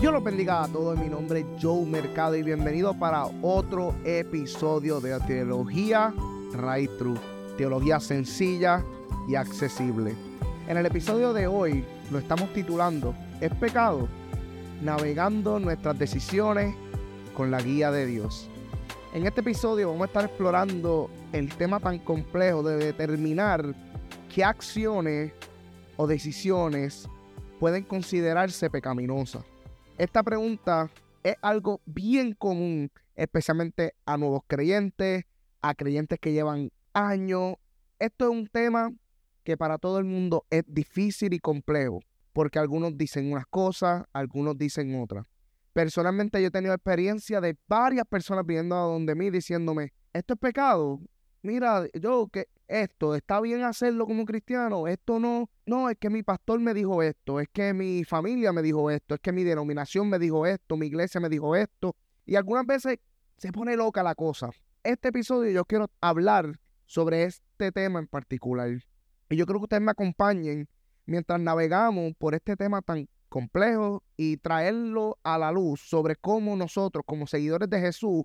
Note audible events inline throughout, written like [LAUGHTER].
Dios los bendiga a todos. Mi nombre es Joe Mercado y bienvenido para otro episodio de Teología Right True. Teología sencilla y accesible. En el episodio de hoy lo estamos titulando ¿Es pecado? Navegando nuestras decisiones con la guía de Dios. En este episodio vamos a estar explorando el tema tan complejo de determinar qué acciones o decisiones pueden considerarse pecaminosas. Esta pregunta es algo bien común, especialmente a nuevos creyentes, a creyentes que llevan años. Esto es un tema que para todo el mundo es difícil y complejo, porque algunos dicen unas cosas, algunos dicen otras. Personalmente yo he tenido experiencia de varias personas viniendo a donde mí diciéndome, esto es pecado. Mira, yo que esto, está bien hacerlo como cristiano, esto no, no, es que mi pastor me dijo esto, es que mi familia me dijo esto, es que mi denominación me dijo esto, mi iglesia me dijo esto. Y algunas veces se pone loca la cosa. Este episodio yo quiero hablar sobre este tema en particular. Y yo creo que ustedes me acompañen mientras navegamos por este tema tan complejo y traerlo a la luz sobre cómo nosotros como seguidores de Jesús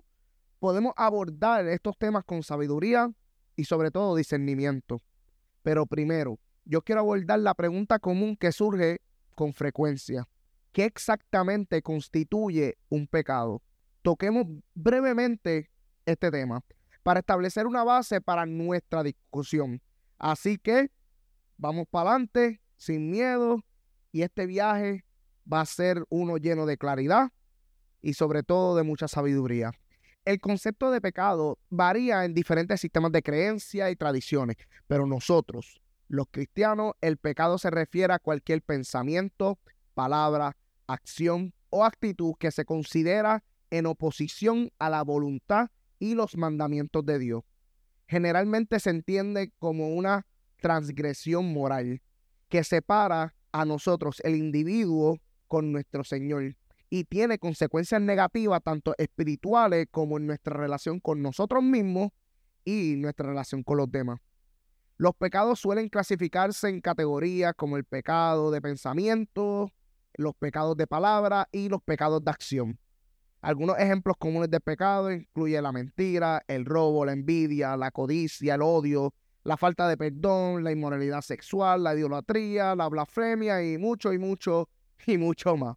podemos abordar estos temas con sabiduría, y sobre todo discernimiento. Pero primero, yo quiero abordar la pregunta común que surge con frecuencia. ¿Qué exactamente constituye un pecado? Toquemos brevemente este tema para establecer una base para nuestra discusión. Así que vamos para adelante, sin miedo, y este viaje va a ser uno lleno de claridad y sobre todo de mucha sabiduría el concepto de pecado varía en diferentes sistemas de creencia y tradiciones, pero nosotros, los cristianos, el pecado se refiere a cualquier pensamiento, palabra, acción o actitud que se considera en oposición a la voluntad y los mandamientos de Dios. Generalmente se entiende como una transgresión moral que separa a nosotros, el individuo, con nuestro Señor y tiene consecuencias negativas tanto espirituales como en nuestra relación con nosotros mismos y nuestra relación con los demás. Los pecados suelen clasificarse en categorías como el pecado de pensamiento, los pecados de palabra y los pecados de acción. Algunos ejemplos comunes de pecado incluyen la mentira, el robo, la envidia, la codicia, el odio, la falta de perdón, la inmoralidad sexual, la idolatría, la blasfemia y mucho y mucho [LAUGHS] y mucho más.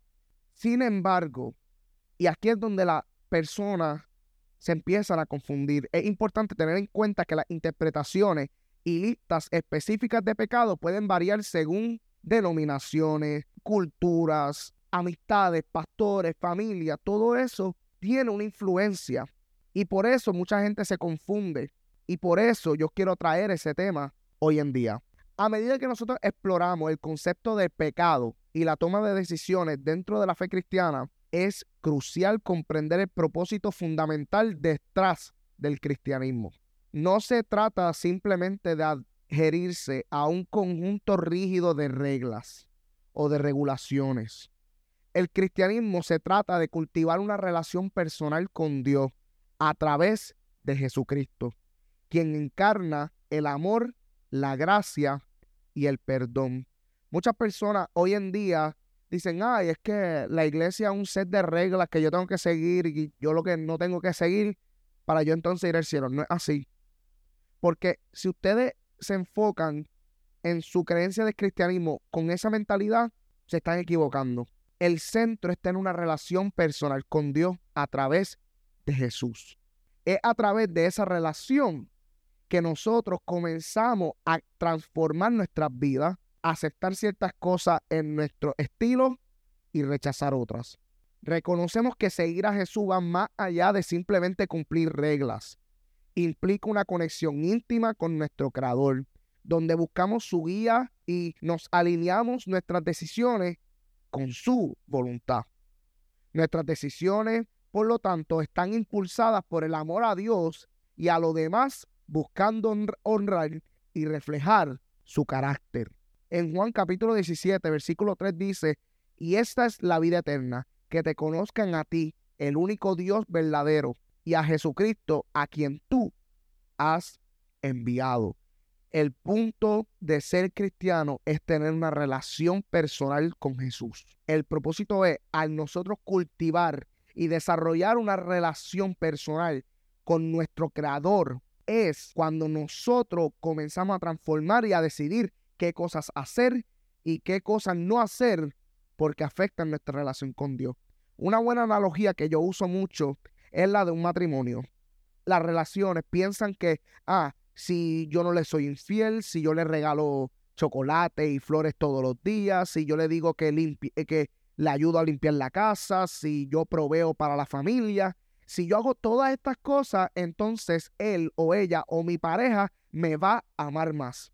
Sin embargo, y aquí es donde las personas se empiezan a confundir, es importante tener en cuenta que las interpretaciones y listas específicas de pecado pueden variar según denominaciones, culturas, amistades, pastores, familia, todo eso tiene una influencia. Y por eso mucha gente se confunde. Y por eso yo quiero traer ese tema hoy en día. A medida que nosotros exploramos el concepto de pecado, y la toma de decisiones dentro de la fe cristiana, es crucial comprender el propósito fundamental detrás del cristianismo. No se trata simplemente de adherirse a un conjunto rígido de reglas o de regulaciones. El cristianismo se trata de cultivar una relación personal con Dios a través de Jesucristo, quien encarna el amor, la gracia y el perdón. Muchas personas hoy en día dicen, ay, es que la iglesia es un set de reglas que yo tengo que seguir y yo lo que no tengo que seguir para yo entonces ir al cielo. No es así. Porque si ustedes se enfocan en su creencia de cristianismo con esa mentalidad, se están equivocando. El centro está en una relación personal con Dios a través de Jesús. Es a través de esa relación que nosotros comenzamos a transformar nuestras vidas aceptar ciertas cosas en nuestro estilo y rechazar otras. Reconocemos que seguir a Jesús va más allá de simplemente cumplir reglas. Implica una conexión íntima con nuestro Creador, donde buscamos su guía y nos alineamos nuestras decisiones con su voluntad. Nuestras decisiones, por lo tanto, están impulsadas por el amor a Dios y a lo demás, buscando honrar y reflejar su carácter. En Juan capítulo 17, versículo 3 dice, y esta es la vida eterna, que te conozcan a ti, el único Dios verdadero, y a Jesucristo a quien tú has enviado. El punto de ser cristiano es tener una relación personal con Jesús. El propósito es, al nosotros cultivar y desarrollar una relación personal con nuestro Creador, es cuando nosotros comenzamos a transformar y a decidir qué cosas hacer y qué cosas no hacer porque afectan nuestra relación con Dios. Una buena analogía que yo uso mucho es la de un matrimonio. Las relaciones piensan que, ah, si yo no le soy infiel, si yo le regalo chocolate y flores todos los días, si yo le digo que, limpie, eh, que le ayudo a limpiar la casa, si yo proveo para la familia, si yo hago todas estas cosas, entonces él o ella o mi pareja me va a amar más.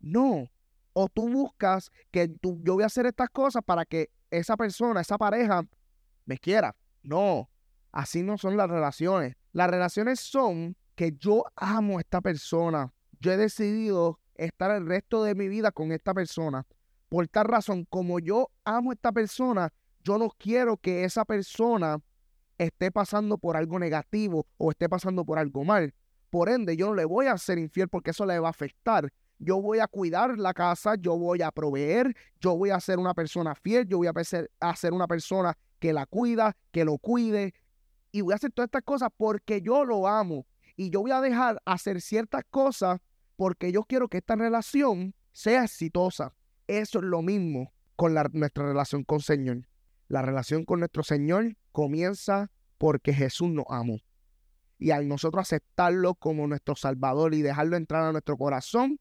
No. O tú buscas que tú, yo voy a hacer estas cosas para que esa persona, esa pareja, me quiera. No. Así no son las relaciones. Las relaciones son que yo amo a esta persona. Yo he decidido estar el resto de mi vida con esta persona. Por tal razón, como yo amo a esta persona, yo no quiero que esa persona esté pasando por algo negativo o esté pasando por algo mal. Por ende, yo no le voy a ser infiel porque eso le va a afectar. Yo voy a cuidar la casa, yo voy a proveer, yo voy a ser una persona fiel, yo voy a ser una persona que la cuida, que lo cuide. Y voy a hacer todas estas cosas porque yo lo amo y yo voy a dejar hacer ciertas cosas porque yo quiero que esta relación sea exitosa. Eso es lo mismo con nuestra relación con Señor. La relación con nuestro Señor comienza porque Jesús nos amó. Y al nosotros aceptarlo como nuestro Salvador y dejarlo entrar a nuestro corazón,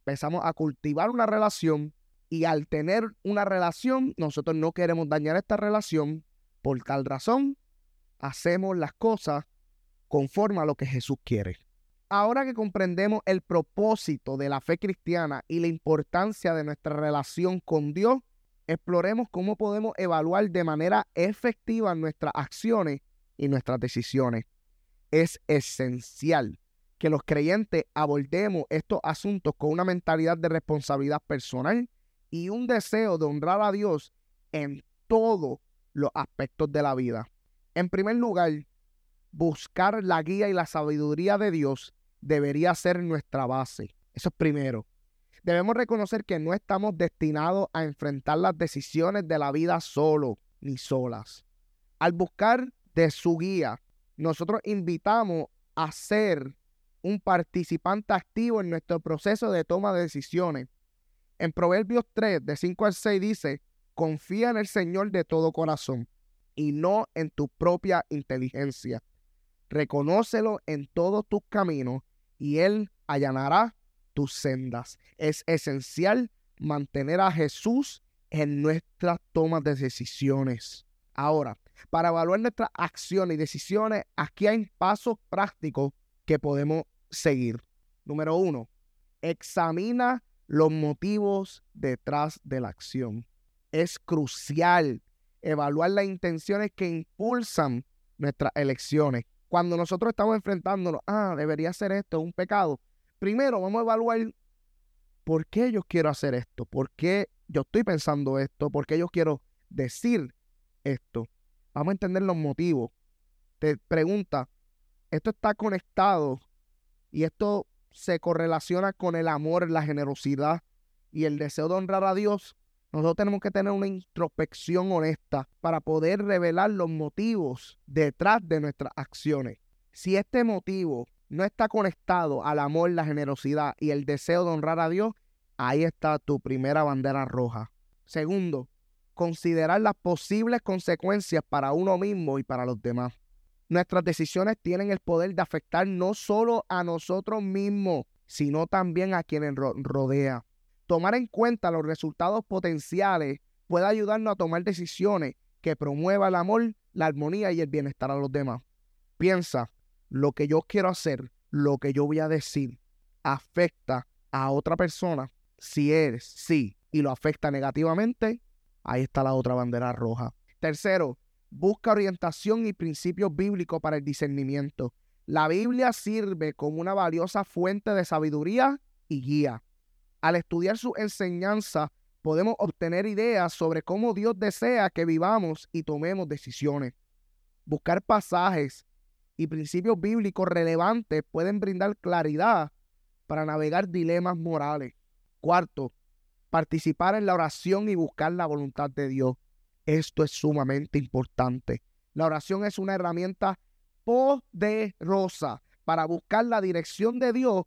empezamos a cultivar una relación y al tener una relación, nosotros no queremos dañar esta relación. Por tal razón, hacemos las cosas conforme a lo que Jesús quiere. Ahora que comprendemos el propósito de la fe cristiana y la importancia de nuestra relación con Dios, exploremos cómo podemos evaluar de manera efectiva nuestras acciones y nuestras decisiones. Es esencial que los creyentes abordemos estos asuntos con una mentalidad de responsabilidad personal y un deseo de honrar a Dios en todos los aspectos de la vida. En primer lugar, buscar la guía y la sabiduría de Dios debería ser nuestra base. Eso es primero. Debemos reconocer que no estamos destinados a enfrentar las decisiones de la vida solo ni solas. Al buscar de su guía, nosotros invitamos a ser un participante activo en nuestro proceso de toma de decisiones. En Proverbios 3, de 5 al 6 dice, confía en el Señor de todo corazón y no en tu propia inteligencia reconócelo en todos tus caminos y Él allanará tus sendas. Es esencial mantener a Jesús en nuestras tomas de decisiones. Ahora, para evaluar nuestras acciones y decisiones, aquí hay pasos prácticos que podemos seguir. Número uno, examina los motivos detrás de la acción. Es crucial evaluar las intenciones que impulsan nuestras elecciones cuando nosotros estamos enfrentándonos, ah, debería hacer esto, un pecado. Primero vamos a evaluar por qué yo quiero hacer esto, por qué yo estoy pensando esto, por qué yo quiero decir esto. Vamos a entender los motivos. Te pregunta, ¿esto está conectado y esto se correlaciona con el amor, la generosidad y el deseo de honrar a Dios? Nosotros tenemos que tener una introspección honesta para poder revelar los motivos detrás de nuestras acciones. Si este motivo no está conectado al amor, la generosidad y el deseo de honrar a Dios, ahí está tu primera bandera roja. Segundo, considerar las posibles consecuencias para uno mismo y para los demás. Nuestras decisiones tienen el poder de afectar no solo a nosotros mismos, sino también a quienes rodean tomar en cuenta los resultados potenciales puede ayudarnos a tomar decisiones que promuevan el amor, la armonía y el bienestar a los demás. Piensa, lo que yo quiero hacer, lo que yo voy a decir, afecta a otra persona. Si eres, sí, y lo afecta negativamente, ahí está la otra bandera roja. Tercero, busca orientación y principios bíblicos para el discernimiento. La Biblia sirve como una valiosa fuente de sabiduría y guía. Al estudiar su enseñanza, podemos obtener ideas sobre cómo Dios desea que vivamos y tomemos decisiones. Buscar pasajes y principios bíblicos relevantes pueden brindar claridad para navegar dilemas morales. Cuarto, participar en la oración y buscar la voluntad de Dios. Esto es sumamente importante. La oración es una herramienta poderosa para buscar la dirección de Dios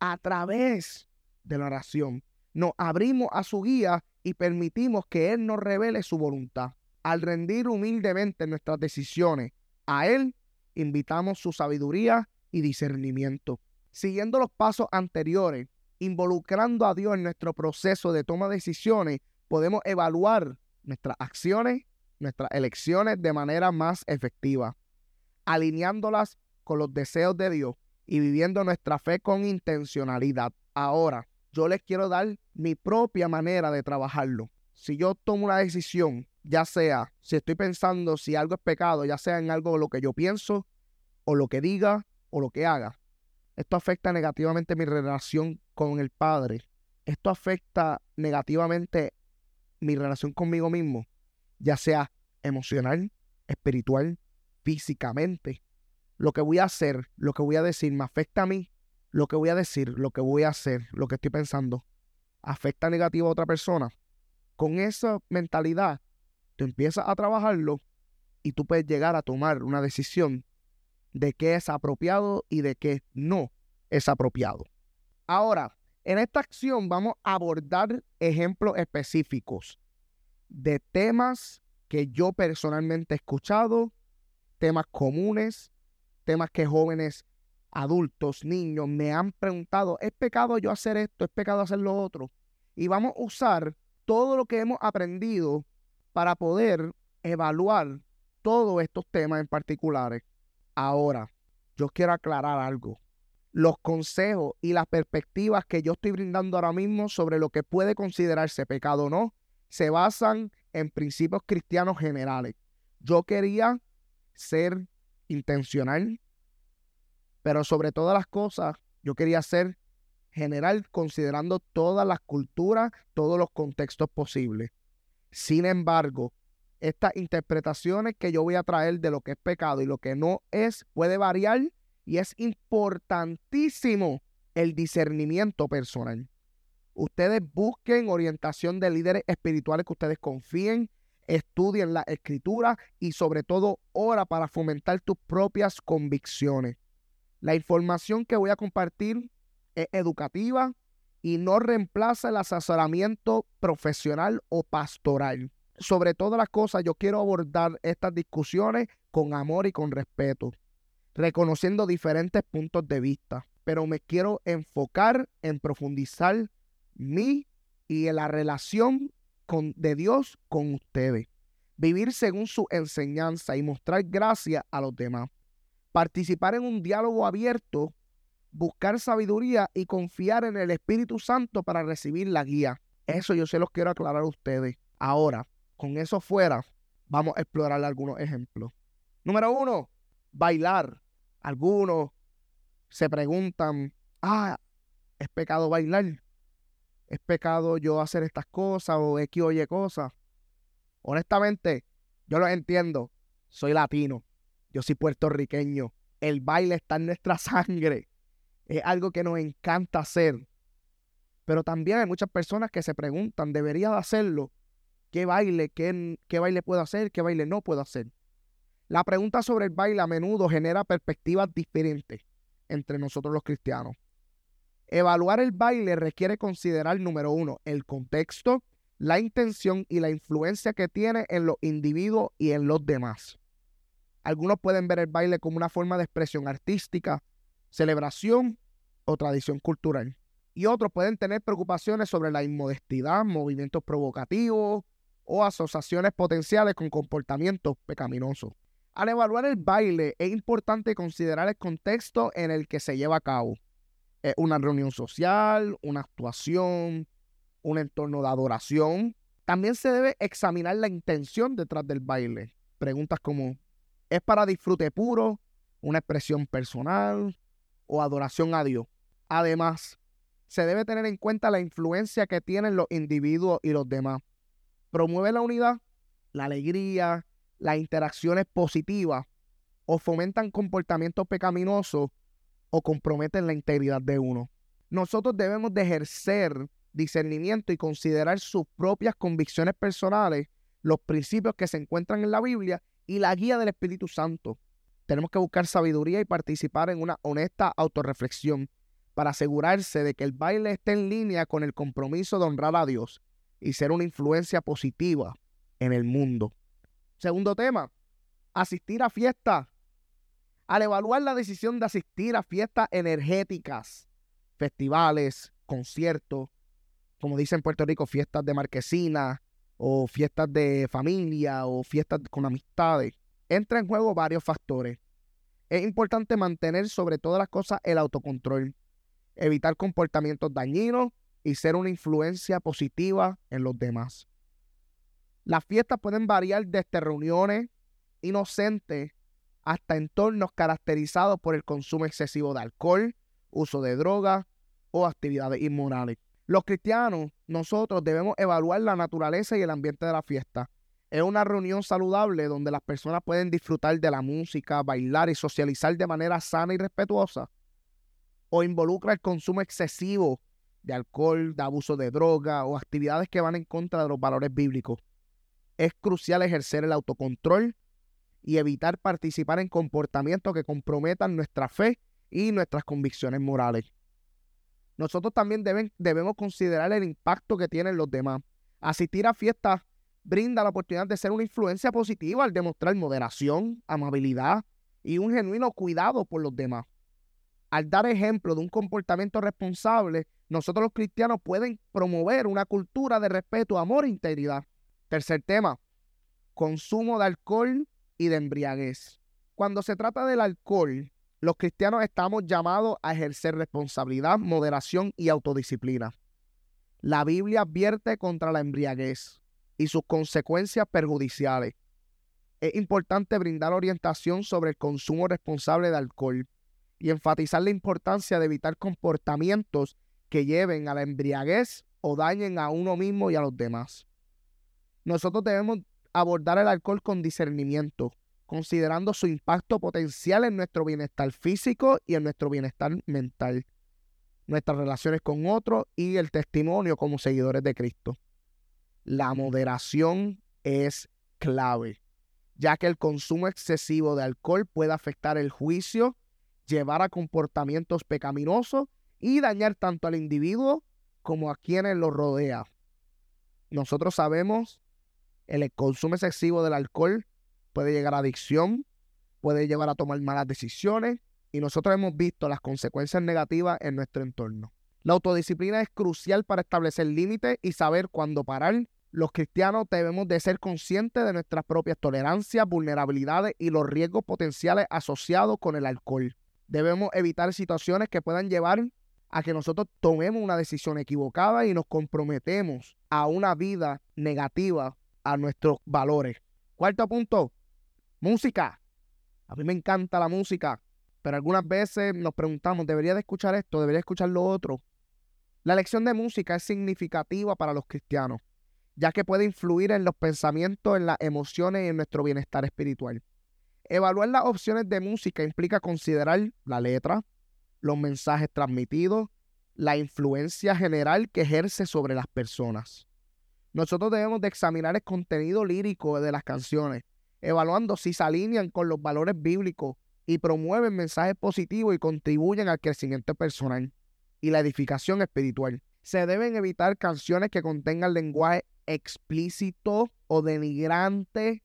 a través de la oración. Nos abrimos a su guía y permitimos que Él nos revele su voluntad. Al rendir humildemente nuestras decisiones a Él, invitamos su sabiduría y discernimiento. Siguiendo los pasos anteriores, involucrando a Dios en nuestro proceso de toma de decisiones, podemos evaluar nuestras acciones, nuestras elecciones de manera más efectiva, alineándolas con los deseos de Dios y viviendo nuestra fe con intencionalidad. Ahora, yo les quiero dar mi propia manera de trabajarlo. Si yo tomo una decisión, ya sea si estoy pensando si algo es pecado, ya sea en algo lo que yo pienso o lo que diga o lo que haga, esto afecta negativamente mi relación con el Padre. Esto afecta negativamente mi relación conmigo mismo, ya sea emocional, espiritual, físicamente. Lo que voy a hacer, lo que voy a decir, me afecta a mí lo que voy a decir, lo que voy a hacer, lo que estoy pensando, afecta negativo a otra persona, con esa mentalidad, tú empiezas a trabajarlo y tú puedes llegar a tomar una decisión de qué es apropiado y de qué no es apropiado. Ahora, en esta acción vamos a abordar ejemplos específicos de temas que yo personalmente he escuchado, temas comunes, temas que jóvenes adultos, niños, me han preguntado, ¿es pecado yo hacer esto? ¿Es pecado hacer lo otro? Y vamos a usar todo lo que hemos aprendido para poder evaluar todos estos temas en particulares. Ahora, yo quiero aclarar algo. Los consejos y las perspectivas que yo estoy brindando ahora mismo sobre lo que puede considerarse pecado o no, se basan en principios cristianos generales. Yo quería ser intencional, pero sobre todas las cosas, yo quería ser general considerando todas las culturas, todos los contextos posibles. Sin embargo, estas interpretaciones que yo voy a traer de lo que es pecado y lo que no es puede variar y es importantísimo el discernimiento personal. Ustedes busquen orientación de líderes espirituales que ustedes confíen, estudien la escritura y sobre todo ora para fomentar tus propias convicciones. La información que voy a compartir es educativa y no reemplaza el asesoramiento profesional o pastoral. Sobre todas las cosas, yo quiero abordar estas discusiones con amor y con respeto, reconociendo diferentes puntos de vista, pero me quiero enfocar en profundizar mi y en la relación con, de Dios con ustedes. Vivir según su enseñanza y mostrar gracia a los demás participar en un diálogo abierto, buscar sabiduría y confiar en el Espíritu Santo para recibir la guía. Eso yo se los quiero aclarar a ustedes. Ahora, con eso fuera, vamos a explorar algunos ejemplos. Número uno, bailar. Algunos se preguntan, ah, ¿es pecado bailar? ¿Es pecado yo hacer estas cosas o X o Y cosas? Honestamente, yo lo entiendo. Soy latino yo soy puertorriqueño. El baile está en nuestra [LAUGHS] sangre. Es algo que nos encanta hacer. Pero también hay muchas personas que se preguntan, ¿debería de hacerlo? ¿Qué baile? Qué, ¿Qué baile puedo hacer? ¿Qué baile no puedo hacer? La pregunta sobre el baile a menudo genera perspectivas diferentes entre nosotros los cristianos. Evaluar el baile requiere considerar, número uno, el contexto, la intención y la influencia que tiene en los individuos y en los demás. Algunos pueden ver el baile como una forma de expresión artística, celebración o tradición cultural. Y otros pueden tener preocupaciones sobre la inmodestidad, movimientos provocativos o asociaciones potenciales con comportamientos pecaminosos. Al evaluar el baile es importante considerar el contexto en el que se lleva a cabo. ¿Es una reunión social, una actuación, un entorno de adoración? También se debe examinar la intención detrás del baile. Preguntas como ¿Es para disfrute puro, una expresión personal o adoración a Dios? Además, se debe tener en cuenta la influencia que tienen los individuos y los demás. Promueve la unidad, la alegría, las interacciones positivas o fomentan comportamientos pecaminosos o comprometen la integridad de uno. Nosotros debemos de ejercer discernimiento y considerar sus propias convicciones personales, los principios que se encuentran en la Biblia y la guía del Espíritu Santo. Tenemos que buscar sabiduría y participar en una honesta autorreflexión para asegurarse de que el baile esté en línea con el compromiso de honrar a Dios y ser una influencia positiva en el mundo. Segundo tema, asistir a fiestas. Al evaluar la decisión de asistir a fiestas energéticas, festivales, conciertos, como dicen en Puerto Rico, fiestas de marquesina o fiestas de familia o fiestas con amistades, entra en juego varios factores. Es importante mantener sobre todas las cosas el autocontrol, evitar comportamientos dañinos y ser una influencia positiva en los demás. Las fiestas pueden variar desde reuniones inocentes hasta entornos caracterizados por el consumo excesivo de alcohol, uso de drogas o actividades inmorales. Los cristianos, nosotros debemos evaluar la naturaleza y el ambiente de la fiesta. Es una reunión saludable donde las personas pueden disfrutar de la música, bailar y socializar de manera sana y respetuosa. O involucra el consumo excesivo de alcohol, de abuso de droga o actividades que van en contra de los valores bíblicos. Es crucial ejercer el autocontrol y evitar participar en comportamientos que comprometan nuestra fe y nuestras convicciones morales. Nosotros también debemos considerar el impacto que tienen los demás. Asistir a fiestas brinda la oportunidad de ser una influencia positiva al demostrar moderación, amabilidad y un genuino cuidado por los demás. Al dar ejemplo de un comportamiento responsable, nosotros los cristianos pueden promover una cultura de respeto, amor e integridad. Tercer tema, consumo de alcohol y de embriaguez. Cuando se trata del alcohol, los cristianos estamos llamados a ejercer responsabilidad, moderación y autodisciplina. La Biblia advierte contra la embriaguez y sus consecuencias perjudiciales. Es importante brindar orientación sobre el consumo responsable de alcohol y enfatizar la importancia de evitar comportamientos que lleven a la embriaguez o dañen a uno mismo y a los demás. Nosotros debemos abordar el alcohol con discernimiento, considerando su impacto potencial en nuestro bienestar físico y en nuestro bienestar mental, nuestras relaciones con otros y el testimonio como seguidores de Cristo. La moderación es clave, ya que el consumo excesivo de alcohol puede afectar el juicio, llevar a comportamientos pecaminosos y dañar tanto al individuo como a quienes lo rodean. Nosotros sabemos el consumo excesivo del alcohol puede llegar a adicción, puede llevar a tomar malas decisiones y nosotros hemos visto las consecuencias negativas en nuestro entorno. La autodisciplina es crucial para establecer límites y saber cuándo parar. Los cristianos debemos de ser conscientes de nuestras propias tolerancias, vulnerabilidades y los riesgos potenciales asociados con el alcohol. Debemos evitar situaciones que puedan llevar a que nosotros tomemos una decisión equivocada y nos comprometemos a una vida negativa a nuestros valores. Cuarto punto, Música. A mí me encanta la música, pero algunas veces nos preguntamos, ¿debería de escuchar esto? ¿Debería escuchar lo otro? La lección de música es significativa para los cristianos, ya que puede influir en los pensamientos, en las emociones y en nuestro bienestar espiritual. Evaluar las opciones de música implica considerar la letra, los mensajes transmitidos, la influencia general que ejerce sobre las personas. Nosotros debemos de examinar el contenido lírico de las canciones, evaluando si se alinean con los valores bíblicos y promueven mensajes positivos y contribuyen al crecimiento personal y la edificación espiritual. Se deben evitar canciones que contengan lenguaje explícito o denigrante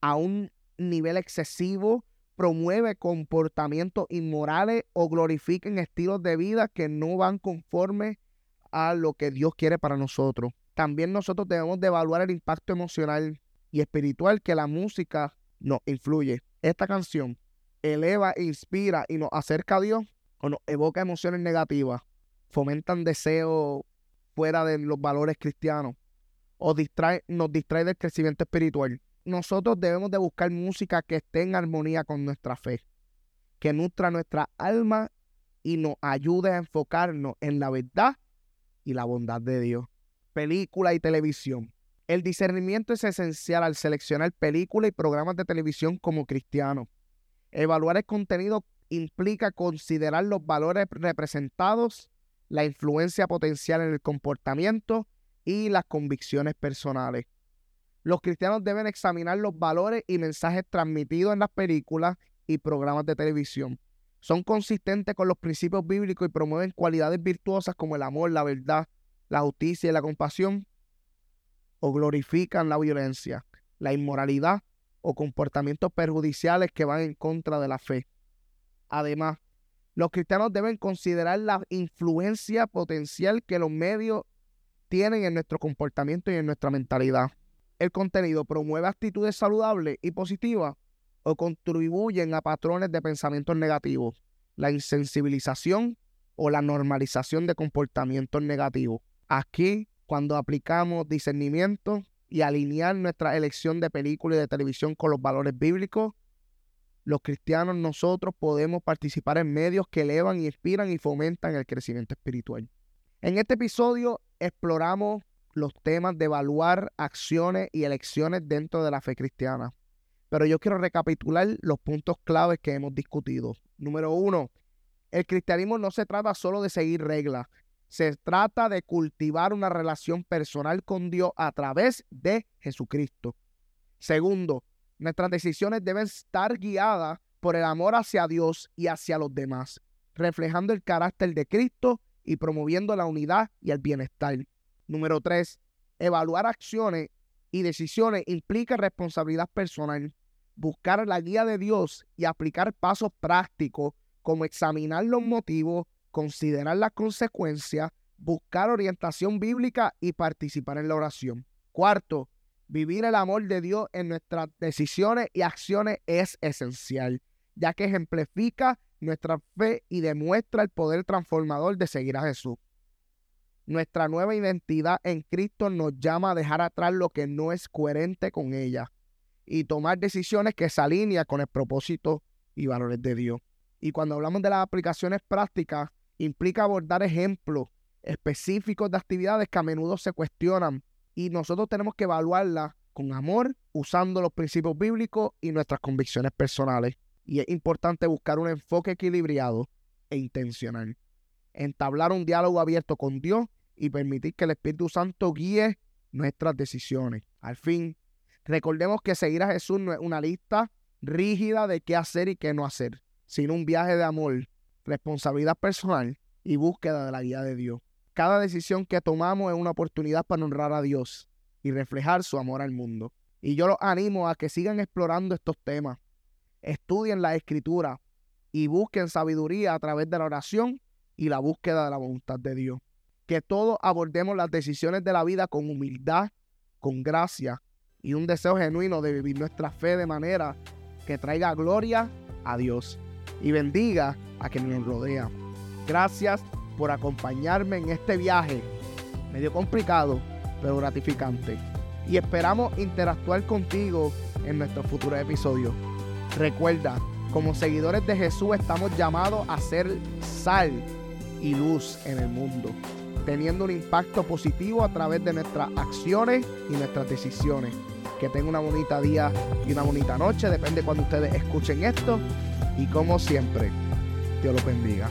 a un nivel excesivo, promueve comportamientos inmorales o glorifiquen estilos de vida que no van conforme a lo que Dios quiere para nosotros. También nosotros debemos de evaluar el impacto emocional y espiritual que la música nos influye. Esta canción eleva, inspira y nos acerca a Dios o nos evoca emociones negativas, fomentan deseos fuera de los valores cristianos o distrae, nos distrae del crecimiento espiritual. Nosotros debemos de buscar música que esté en armonía con nuestra fe, que nutra nuestra alma y nos ayude a enfocarnos en la verdad y la bondad de Dios. Película y televisión. El discernimiento es esencial al seleccionar películas y programas de televisión como cristianos. Evaluar el contenido implica considerar los valores representados, la influencia potencial en el comportamiento y las convicciones personales. Los cristianos deben examinar los valores y mensajes transmitidos en las películas y programas de televisión. Son consistentes con los principios bíblicos y promueven cualidades virtuosas como el amor, la verdad, la justicia y la compasión, o glorifican la violencia, la inmoralidad o comportamientos perjudiciales que van en contra de la fe. Además, los cristianos deben considerar la influencia potencial que los medios tienen en nuestro comportamiento y en nuestra mentalidad. El contenido promueve actitudes saludables y positivas o contribuyen a patrones de pensamientos negativos, la insensibilización o la normalización de comportamientos negativos. Aquí, cuando aplicamos discernimiento y alinear nuestra elección de película y de televisión con los valores bíblicos, los cristianos nosotros podemos participar en medios que elevan, inspiran y fomentan el crecimiento espiritual. En este episodio exploramos los temas de evaluar acciones y elecciones dentro de la fe cristiana. Pero yo quiero recapitular los puntos claves que hemos discutido. Número uno, el cristianismo no se trata solo de seguir reglas, se trata de cultivar una relación personal con Dios a través de Jesucristo. Segundo, nuestras decisiones deben estar guiadas por el amor hacia Dios y hacia los demás, reflejando el carácter de Cristo y promoviendo la unidad y el bienestar. Número tres, evaluar acciones y decisiones implica responsabilidad personal, buscar la guía de Dios y aplicar pasos prácticos como examinar los motivos, considerar las consecuencias, buscar orientación bíblica y participar en la oración. Cuarto, vivir el amor de Dios en nuestras decisiones y acciones es esencial, ya que ejemplifica nuestra fe y demuestra el poder transformador de seguir a Jesús. Nuestra nueva identidad en Cristo nos llama a dejar atrás lo que no es coherente con ella y tomar decisiones que se alinean con el propósito y valores de Dios. Y cuando hablamos de las aplicaciones prácticas, implica abordar ejemplos específicos de actividades que a menudo se cuestionan y nosotros tenemos que evaluarlas con amor, usando los principios bíblicos y nuestras convicciones personales. Y es importante buscar un enfoque equilibrado e intencional. Entablar un diálogo abierto con Dios y permitir que el Espíritu Santo guíe nuestras decisiones. Al fin, recordemos que seguir a Jesús no es una lista rígida de qué hacer y qué no hacer, sino un viaje de amor, responsabilidad personal y búsqueda de la guía de Dios. Cada decisión que tomamos es una oportunidad para honrar a Dios y reflejar su amor al mundo. Y yo los animo a que sigan explorando estos temas. Estudien la escritura y busquen sabiduría a través de la oración y la búsqueda de la voluntad de Dios. Que todos abordemos las decisiones de la vida con humildad, con gracia y un deseo genuino de vivir nuestra fe de manera que traiga gloria a Dios y bendiga a quien nos rodea. Gracias por acompañarme en este viaje, medio complicado, pero gratificante. Y esperamos interactuar contigo en nuestros futuros episodios. Recuerda, como seguidores de Jesús estamos llamados a ser sal y luz en el mundo, teniendo un impacto positivo a través de nuestras acciones y nuestras decisiones. Que tenga una bonita día y una bonita noche, depende cuando ustedes escuchen esto. Y como siempre, Dios los bendiga.